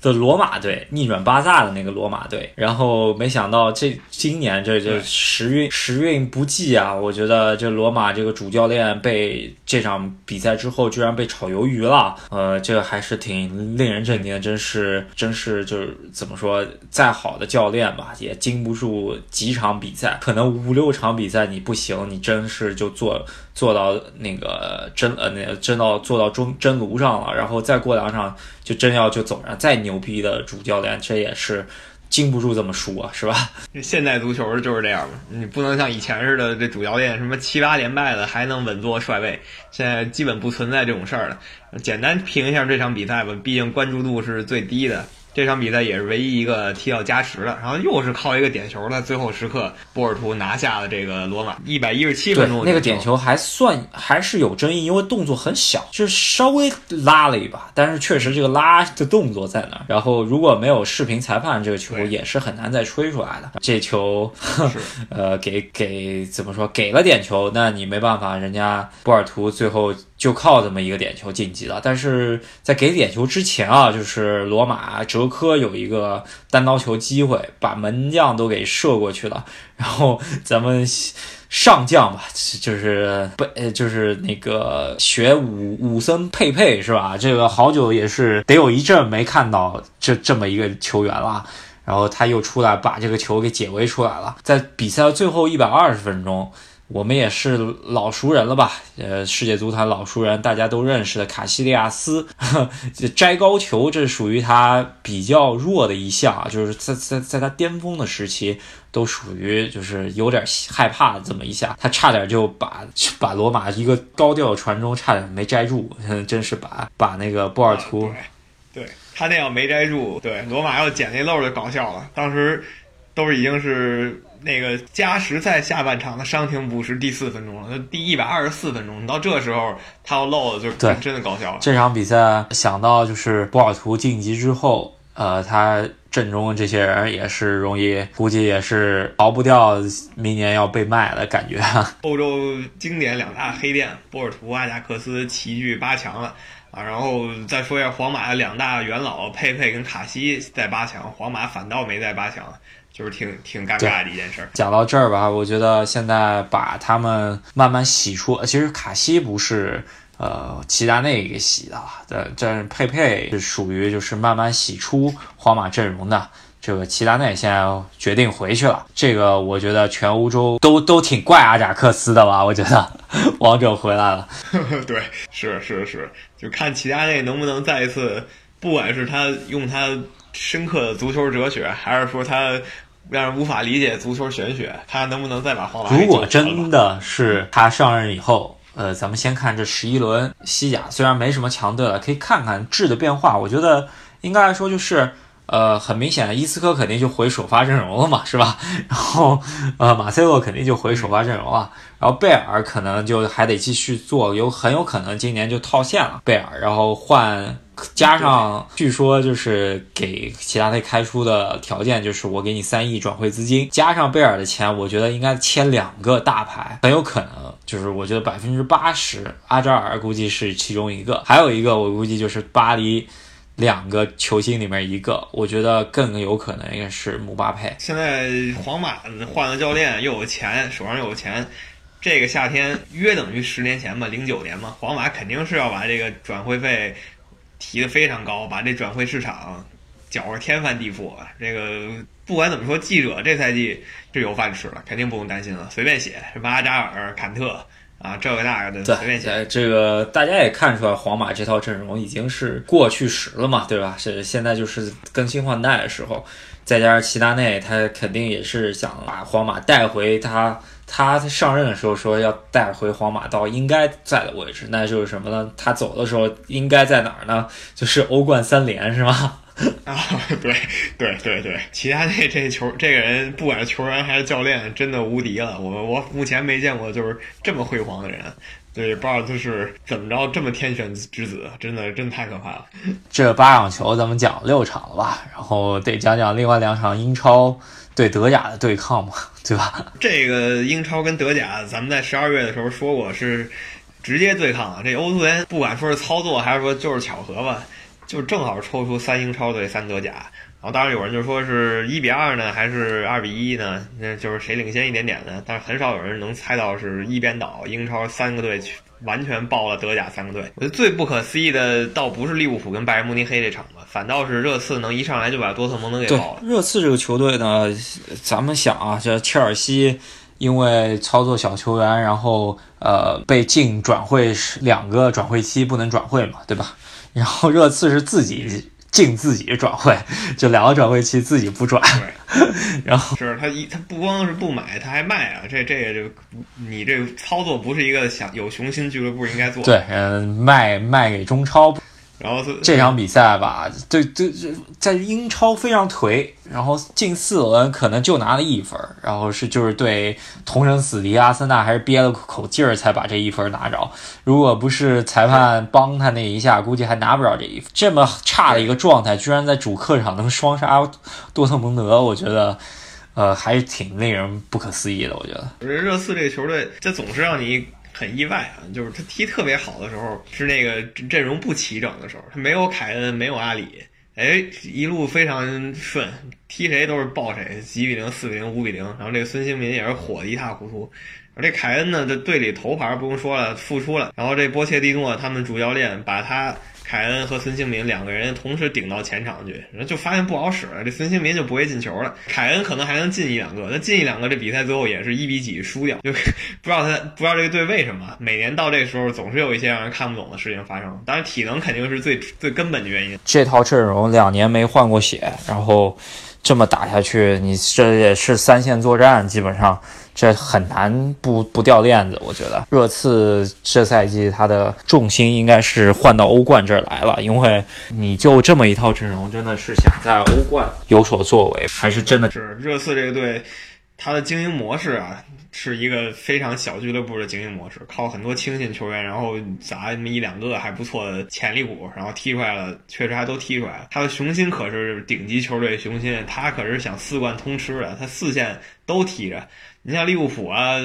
的罗马队，逆转巴萨的那个罗马队。然后没想到这今年这这时运时运不济啊！我觉得这罗马这个主教练被这场比赛之后居然被炒鱿鱼了。呃，这个还是挺令人震惊的，真是真是就是怎么说，再好的教练吧，也经不住几场比赛，可能五六场比赛你不行，你真是就做。做到那个真呃，那个真到做到中真炉上了，然后再过两场就真要就走上，再牛逼的主教练，这也是经不住这么输啊，是吧？
现代足球就是这样嘛，你不能像以前似的，这主教练什么七八连败的还能稳坐帅位，现在基本不存在这种事儿了。简单评一下这场比赛吧，毕竟关注度是最低的。这场比赛也是唯一一个踢到加时的，然后又是靠一个点球，在最后时刻波尔图拿下了这个罗马，一百一十七分钟。
那个点球还算还是有争议，因为动作很小，就是稍微拉了一把，但是确实这个拉的动作在那儿。然后如果没有视频裁判，这个球也是很难再吹出来的。这球，呃，给给怎么说？给了点球，那你没办法，人家波尔图最后。就靠这么一个点球晋级了，但是在给点球之前啊，就是罗马哲科有一个单刀球机会，把门将都给射过去了。然后咱们上将吧，就是不，就是那个学武武森佩佩是吧？这个好久也是得有一阵没看到这这么一个球员了。然后他又出来把这个球给解围出来了，在比赛的最后一百二十分钟。我们也是老熟人了吧？呃，世界足坛老熟人，大家都认识的卡西利亚斯，这 摘高球，这属于他比较弱的一项啊，就是在在在他巅峰的时期，都属于就是有点害怕这么一下，他差点就把把罗马一个高调传中差点没摘住，真是把把那个波尔图，
对他那要没摘住，对罗马要捡那漏就搞笑了，当时都已经是。那个加时赛下半场的伤停补时第四分钟了，第一百二十四分钟，到这时候他要漏了，就真的搞笑了。
这场比赛想到就是波尔图晋级之后，呃，他阵中这些人也是容易，估计也是逃不掉明年要被卖的感觉。
欧洲经典两大黑店，波尔图、阿贾克斯齐聚八强了啊！然后再说一下皇马的两大元老佩佩跟卡西在八强，皇马反倒没在八强。就是挺挺尴尬的一件事。
讲到这儿吧，我觉得现在把他们慢慢洗出，其实卡西不是呃齐达内给洗的，这这佩佩是属于就是慢慢洗出皇马阵容的。这个齐达内现在决定回去了，这个我觉得全欧洲都都挺怪阿贾克斯的吧？我觉得 王者回来了。
对，是是是，就看齐达内能不能再一次，不管是他用他深刻的足球哲学，还是说他。让人无法理解足球玄学，他能不能再把皇马？
如果真的是他上任以后，呃，咱们先看这十一轮西甲，虽然没什么强队了，可以看看质的变化。我觉得应该来说就是，呃，很明显，伊斯科肯定就回首发阵容了嘛，是吧？然后，呃，马塞洛肯定就回首发阵容了，然后贝尔可能就还得继续做，有很有可能今年就套现了贝尔，然后换。加上，据说就是给齐达内开出的条件，就是我给你三亿转会资金，加上贝尔的钱，我觉得应该签两个大牌，很有可能就是我觉得百分之八十，阿扎尔估计是其中一个，还有一个我估计就是巴黎两个球星里面一个，我觉得更有可能应该是姆巴佩。
现在皇马换了教练，又有钱，手上又有钱，这个夏天约等于十年前吧，零九年嘛，皇马肯定是要把这个转会费。提的非常高，把这转会市场搅得天翻地覆。这个不管怎么说，记者这赛季是有饭吃了，肯定不用担心了，随便写什么阿扎尔、坎特啊，这个那个的随便写。
这个大家也看出来，皇马这套阵容已经是过去时了嘛，对吧？是现在就是更新换代的时候，再加上齐达内，他肯定也是想把皇马带回他。他上任的时候说要带回皇马到应该在的位置，那就是什么呢？他走的时候应该在哪儿呢？就是欧冠三连，是吗？
啊，对对对对，齐达内这球这个人，不管是球员还是教练，真的无敌了。我我目前没见过就是这么辉煌的人。对，不知道就是怎么着这么天选之子，真的真太可怕了。
这八场球咱们讲六场了吧？然后得讲讲另外两场英超。对德甲的对抗嘛，对吧？
这个英超跟德甲，咱们在十二月的时候说过是直接对抗啊。这欧足联不管说是操作还是说就是巧合吧，就正好抽出三英超对三德甲。然后当然有人就说是一比二呢，还是二比一呢？那就是谁领先一点点呢？但是很少有人能猜到是一边倒，英超三个队完全爆了德甲三个队。我觉得最不可思议的倒不是利物浦跟拜仁慕尼黑这场吧，反倒是热刺能一上来就把多特蒙德给爆了。
热刺这个球队呢，咱们想啊，这切尔西因为操作小球员，然后呃被禁转会两个转会期不能转会嘛，对吧？然后热刺是自己。禁自己转会，就两个转会期自己不转，然后
是他一他不光是不买，他还卖啊！这这个就你这操作不是一个想有雄心俱乐部应该做。
对，嗯，卖卖给中超。
然后
这场比赛吧，对对，在英超非常颓，然后近四轮可能就拿了一分，然后是就是对同城死敌阿森纳还是憋了口劲儿才把这一分拿着，如果不是裁判帮他那一下，估计还拿不着这一分。这么差的一个状态，居然在主客场能双杀多特蒙德，我觉得，呃，还是挺令人不可思议的。我觉得，
我觉得热刺这个球队，这总是让你。很意外啊，就是他踢特别好的时候，是那个阵容不齐整的时候，他没有凯恩，没有阿里，哎，一路非常顺，踢谁都是爆谁，几比零、四比零、五比零，然后这个孙兴民也是火的一塌糊涂，而这凯恩呢，这队里头牌不用说了，复出了，然后这波切蒂诺他们主教练把他。凯恩和孙兴民两个人同时顶到前场去，然后就发现不好使了，这孙兴民就不会进球了。凯恩可能还能进一两个，那进一两个，这比赛最后也是一比几输掉，就 不知道他不知道这个队为什么每年到这时候总是有一些让人看不懂的事情发生。当然，体能肯定是最最根本的原因。
这套阵容两年没换过血，然后这么打下去，你这也是三线作战，基本上。这很难不不掉链子，我觉得热刺这赛季他的重心应该是换到欧冠这儿来了，因为你就这么一套阵容，真的是想在欧冠有所作为，还是真的
是热刺这个队，他的经营模式啊，是一个非常小俱乐部的经营模式，靠很多青训球员，然后砸那么一两个还不错的潜力股，然后踢出来了，确实还都踢出来了。他的雄心可是顶级球队雄心，他可是想四冠通吃的，他四线都踢着。你像利物浦啊、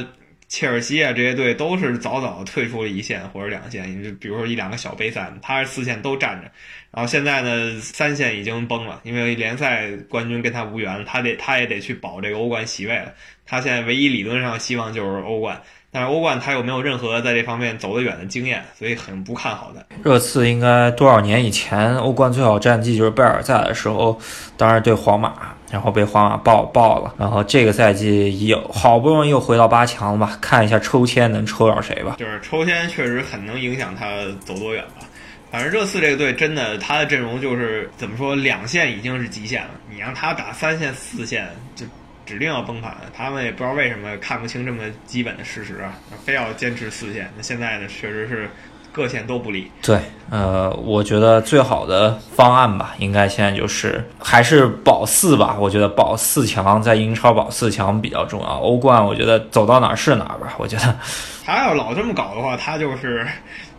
切尔西啊这些队都是早早退出了一线或者两线，你就比如说一两个小杯赛，他是四线都站着，然后现在呢三线已经崩了，因为联赛冠军跟他无缘，他得他也得去保这个欧冠席位了。他现在唯一理论上希望就是欧冠。但是欧冠他有没有任何在这方面走得远的经验，所以很不看好的。
热刺应该多少年以前欧冠最好战绩就是贝尔在的时候，当然对皇马，然后被皇马爆爆了。然后这个赛季有好不容易又回到八强了吧，看一下抽签能抽到谁吧。
就是抽签确实很能影响他走多远吧。反正热刺这个队真的，他的阵容就是怎么说，两线已经是极限了。你让他打三线、四线就。指定要崩盘，他们也不知道为什么看不清这么基本的事实啊，非要坚持四线。那现在呢，确实是各线都不利。
对，呃，我觉得最好的方案吧，应该现在就是还是保四吧。我觉得保四强，在英超保四强比较重要。欧冠，我觉得走到哪儿是哪儿吧。我觉得
他要老这么搞的话，他就是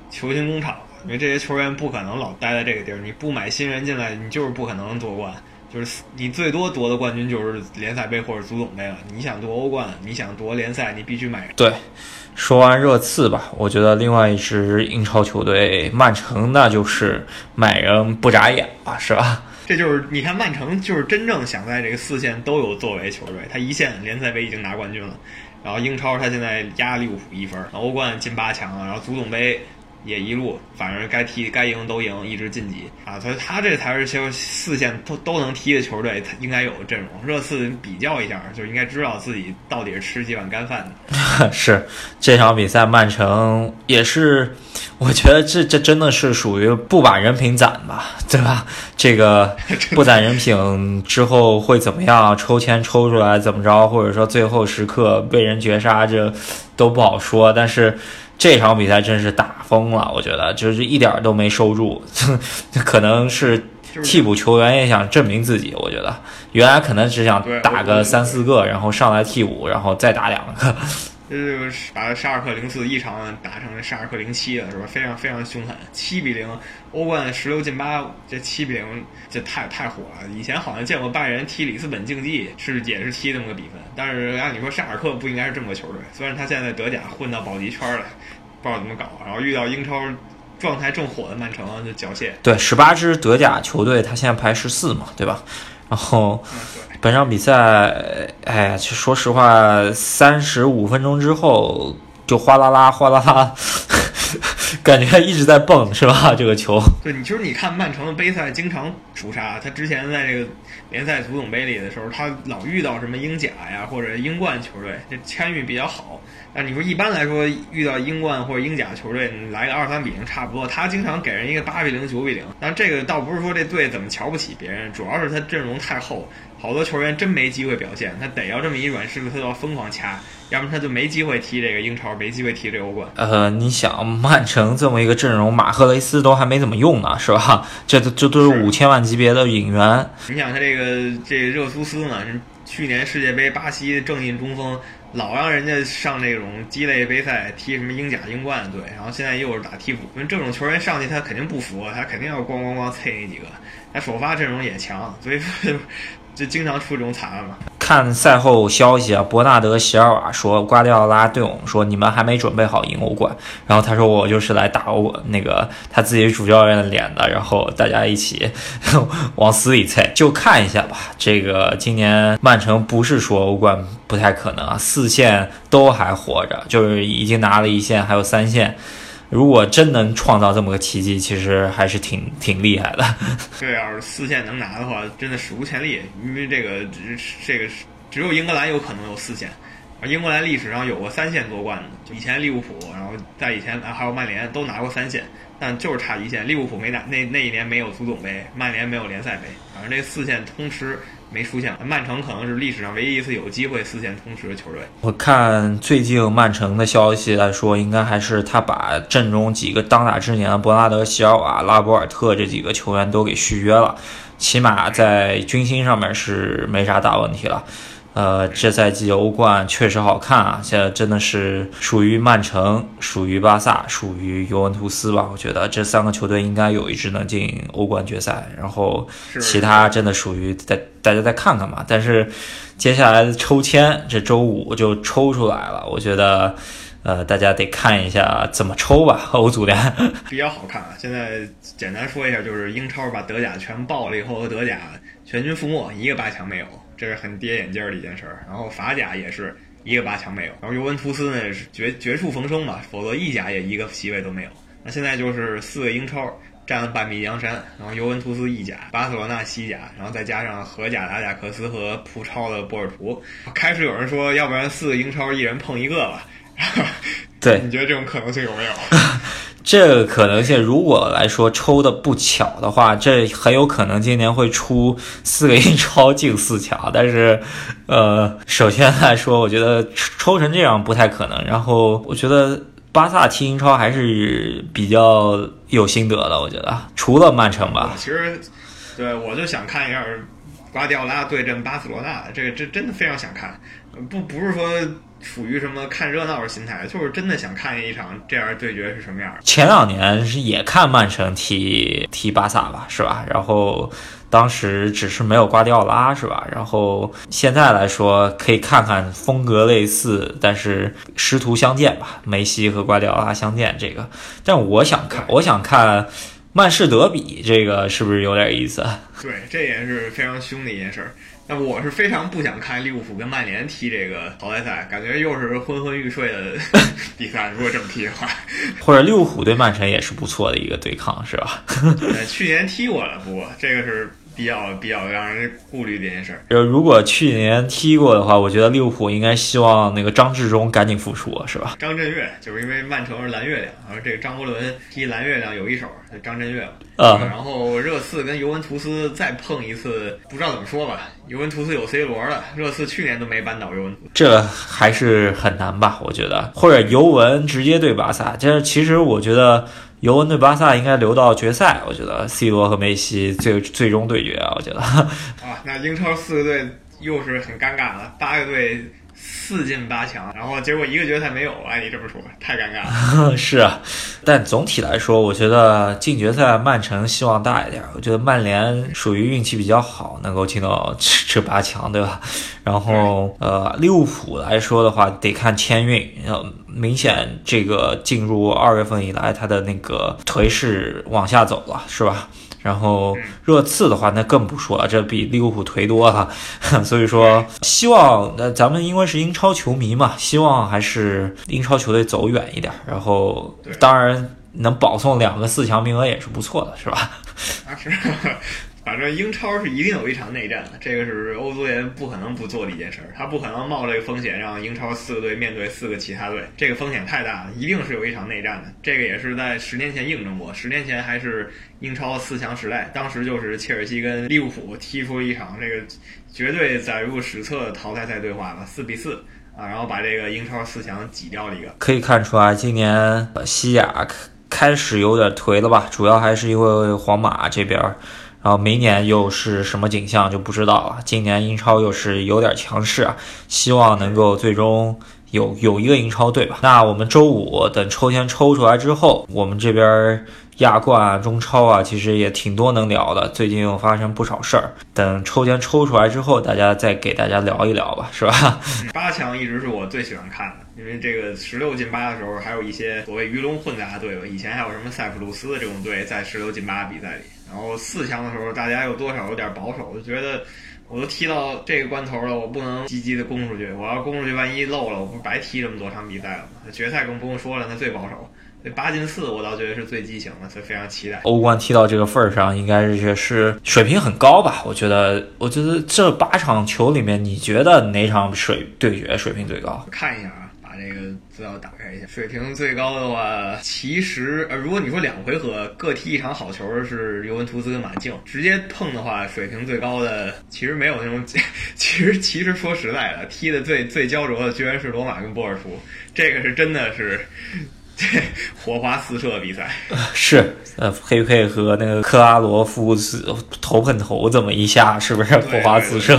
球星工厂，因为这些球员不可能老待在这个地儿。你不买新人进来，你就是不可能夺冠。就是你最多夺的冠军就是联赛杯或者足总杯了。你想夺欧冠，你想夺联赛，你必须买。
对，说完热刺吧，我觉得另外一支英超球队曼城，那就是买人不眨眼吧，是吧？
这就是你看曼城就是真正想在这个四线都有作为球队。他一线联赛杯已经拿冠军了，然后英超他现在压利物浦一分，欧冠进八强了，然后足总杯。也一路，反正该踢该赢都赢，一直晋级啊！所以他这才是就四线都都能踢的球队，他应该有的阵容。热刺比较一下，就应该知道自己到底是吃几碗干饭
的。是这场比赛，曼城也是，我觉得这这真的是属于不把人品攒吧，对吧？这个 不攒人品之后会怎么样？抽签抽出来怎么着？或者说最后时刻被人绝杀，这都不好说。但是。这场比赛真是打疯了，我觉得就是一点都没收住，可能是替补球员也想证明自己。我觉得原来可能只想打个三四个，然后上来替补，然后再打两个。
这个把沙尔克零四一场打成了沙尔克零七了，是吧？非常非常凶狠，七比零，欧冠十六进八，这七比零这太太火了。以前好像见过拜仁踢里斯本竞技，是也是踢这么个比分。但是按理说，沙尔克不应该是这么个球队。虽然他现在德甲混到保级圈了，不知道怎么搞。然后遇到英超状态正火的曼城就缴械。
对，十八支德甲球队，他现在排十四嘛，对吧？然后。本场比赛，哎呀，就说实话，三十五分钟之后就哗啦啦、哗啦啦，感觉一直在蹦，是吧？这个球。
对，你其实你看曼城的杯赛经常出杀，他之前在这个联赛足总杯里的时候，他老遇到什么英甲呀或者英冠球队，这签运比较好。但你说一般来说，遇到英冠或者英甲球队，来个二三比零差不多。他经常给人一个八比零、九比零。但这个倒不是说这队怎么瞧不起别人，主要是他阵容太厚。好多球员真没机会表现，他得要这么一软柿子，他都要疯狂掐，要不然他就没机会踢这个英超，没机会踢这欧冠。
呃，你想曼城这么一个阵容，马赫雷斯都还没怎么用呢，是吧？这都这都是五千万级别的引援。
你想他这个这热苏斯呢，去年世界杯巴西正印中锋，老让人家上这种鸡肋杯赛踢什么英甲、英冠队，然后现在又是打替补，因为这种球员上去他肯定不服，他肯定要咣咣咣啐那几个。他首发阵容也强，所以说。就经常出这种惨案嘛。
看赛后消息啊，伯纳德·席尔瓦说，瓜迪奥拉对我们说，你们还没准备好赢欧冠。然后他说，我就是来打我那个他自己主教练的脸的。然后大家一起往死里猜，就看一下吧。这个今年曼城不是说欧冠不太可能啊，四线都还活着，就是已经拿了一线，还有三线。如果真能创造这么个奇迹，其实还是挺挺厉害的。
这要是四线能拿的话，真的史无前例。因为这个只这个只有英格兰有可能有四线，而英格兰历史上有过三线夺冠的，就以前利物浦，然后在以前还有曼联都拿过三线，但就是差一线。利物浦没拿那那一年没有足总杯，曼联没有联赛杯，反正这四线通吃。没出现，曼城可能是历史上唯一一次有机会四线通吃的球队。
我看最近曼城的消息来说，应该还是他把阵中几个当打之年的伯纳德、席尔瓦、拉波尔特这几个球员都给续约了，起码在军心上面是没啥大问题了。呃，这赛季欧冠确实好看啊！现在真的是属于曼城、属于巴萨、属于尤文图斯吧？我觉得这三个球队应该有一支能进欧冠决赛，然后其他真的属于再大家再看看吧。但是接下来的抽签，这周五就抽出来了，我觉得呃，大家得看一下怎么抽吧。欧足联
比较好看啊！现在简单说一下，就是英超把德甲全爆了以后，德甲全军覆没，一个八强没有。这是很跌眼镜的一件事儿，然后法甲也是一个八强没有，然后尤文图斯呢是绝绝处逢生嘛，否则意甲也一个席位都没有。那现在就是四个英超占了半壁江山，然后尤文图斯意甲，巴塞罗那西甲，然后再加上荷甲的阿贾克斯和葡超的波尔图。开始有人说，要不然四个英超一人碰一个吧？
对，
你觉得这种可能性有没有？
这个可能性，如果来说抽的不巧的话，这很有可能今年会出四个英超进四强。但是，呃，首先来说，我觉得抽成这样不太可能。然后，我觉得巴萨踢英超还是比较有心得的。我觉得，除了曼城吧。
其实，对我就想看一下瓜迪奥拉对阵巴塞罗那，这个这真的非常想看。不，不是说。属于什么看热闹的心态，就是真的想看一场这样对决是什么样。
前两年是也看曼城踢踢巴萨吧，是吧？然后当时只是没有瓜迪奥拉，是吧？然后现在来说可以看看风格类似，但是师徒相见吧，梅西和瓜迪奥拉相见这个。但我想看，我想看曼市德比，这个是不是有点意思？
对，这也是非常凶的一件事儿。那我是非常不想看利物浦跟曼联踢这个淘汰赛，感觉又是昏昏欲睡的 比赛。如果这么踢的话，
或者利物浦对曼城也是不错的一个对抗，是吧？
去年踢过了，不过这个是。比较比较让人顾虑这件事儿。
就如果去年踢过的话，我觉得利物浦应该希望那个张志忠赶紧复出，是吧？
张震岳就是因为曼城是蓝月亮，而这个张伯伦踢蓝月亮有一手，张震岳。
啊。
然后热刺跟尤文图斯再碰一次，不知道怎么说吧？尤文图斯有 C 罗了，热刺去年都没扳倒尤文图斯。
这还是很难吧？我觉得，或者尤文直接对巴萨，这其实我觉得。尤文对巴萨应该留到决赛，我觉得 C 罗和梅西最最终对决啊，我觉得。
啊，那英超四个队又是很尴尬了，八个队。四进八强，然后结果一个决赛没有，按你这么说，太尴尬
了。是啊，但总体来说，我觉得进决赛曼城希望大一点。我觉得曼联属于运气比较好，能够进到这八强，对吧？然后呃，利物浦来说的话，得看签运。呃，明显这个进入二月份以来，他的那个颓势往下走了，是吧？然后热刺的话，那更不说了，这比利物浦颓多了。所以说，希望那咱们因为是英超球迷嘛，希望还是英超球队走远一点。然后，当然能保送两个四强名额也是不错的，是吧？
反正英超是一定有一场内战的，这个是欧足联不可能不做的一件事儿，他不可能冒这个风险让英超四个队面对四个其他队，这个风险太大了，一定是有一场内战的。这个也是在十年前印证过，十年前还是英超四强时代，当时就是切尔西跟利物浦踢出一场这个绝对载入史册的淘汰赛对话吧，四比四啊，然后把这个英超四强挤掉了一个。
可以看出来，今年西甲开始有点颓了吧，主要还是因为皇马这边。然后明年又是什么景象就不知道了。今年英超又是有点强势啊，希望能够最终有有一个英超队吧。那我们周五等抽签抽出来之后，我们这边亚冠啊、中超啊，其实也挺多能聊的。最近又发生不少事儿，等抽签抽出来之后，大家再给大家聊一聊吧，是吧？
八强一直是我最喜欢看的。因为这个十六进八的时候，还有一些所谓鱼龙混杂的队伍，以前还有什么塞浦路斯的这种队在十六进八比赛里。然后四强的时候，大家又多少有点保守，就觉得我都踢到这个关头了，我不能积极的攻出去。我要攻出去，万一漏了，我不白踢这么多场比赛了吗？决赛更不用说了，那最保守。这八进四我倒觉得是最激情的，所以非常期待。
欧冠踢到这个份儿上，应该是是水平很高吧？我觉得，我觉得这八场球里面，你觉得哪场水对决水平最高？
看一下啊，把这个资料打开一下。水平最高的话，其实呃，如果你说两回合各踢一场好球是尤文图斯跟马竞，直接碰的话，水平最高的其实没有那种。其实其实说实在的，踢的最最焦灼的居然是罗马跟波尔图，这个是真的是。对，火花四射的比赛
是，呃，佩佩和那个克拉罗夫头碰头这么一下，是不是火花四射？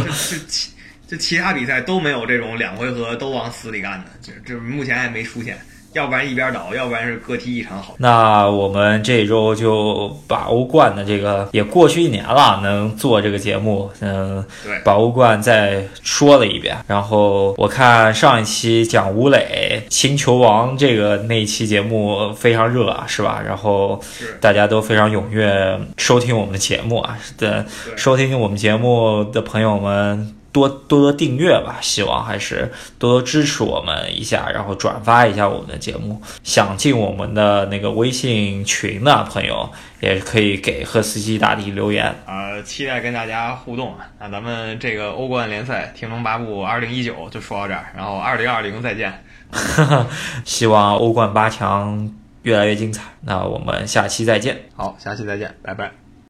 就其他比赛都没有这种两回合都往死里干的，就就目前还没出现。要不然一边倒，要不然是各踢一场好。
那我们这周就把欧冠的这个也过去一年了，能做这个节目，嗯，
对，
把欧冠再说了一遍。然后我看上一期讲吴磊新球王这个那一期节目非常热啊，是吧？然后大家都非常踊跃收听我们的节目啊，
对，
收听我们节目的朋友们。多多多订阅吧，希望还是多多支持我们一下，然后转发一下我们的节目。想进我们的那个微信群的朋友，也可以给赫斯基大帝留言。
呃，期待跟大家互动啊。那咱们这个欧冠联赛《天龙八部》二零一九就说到这儿，然后二零二零再见。
希望欧冠八强越来越精彩。那我们下期再见。
好，下期再见，拜拜。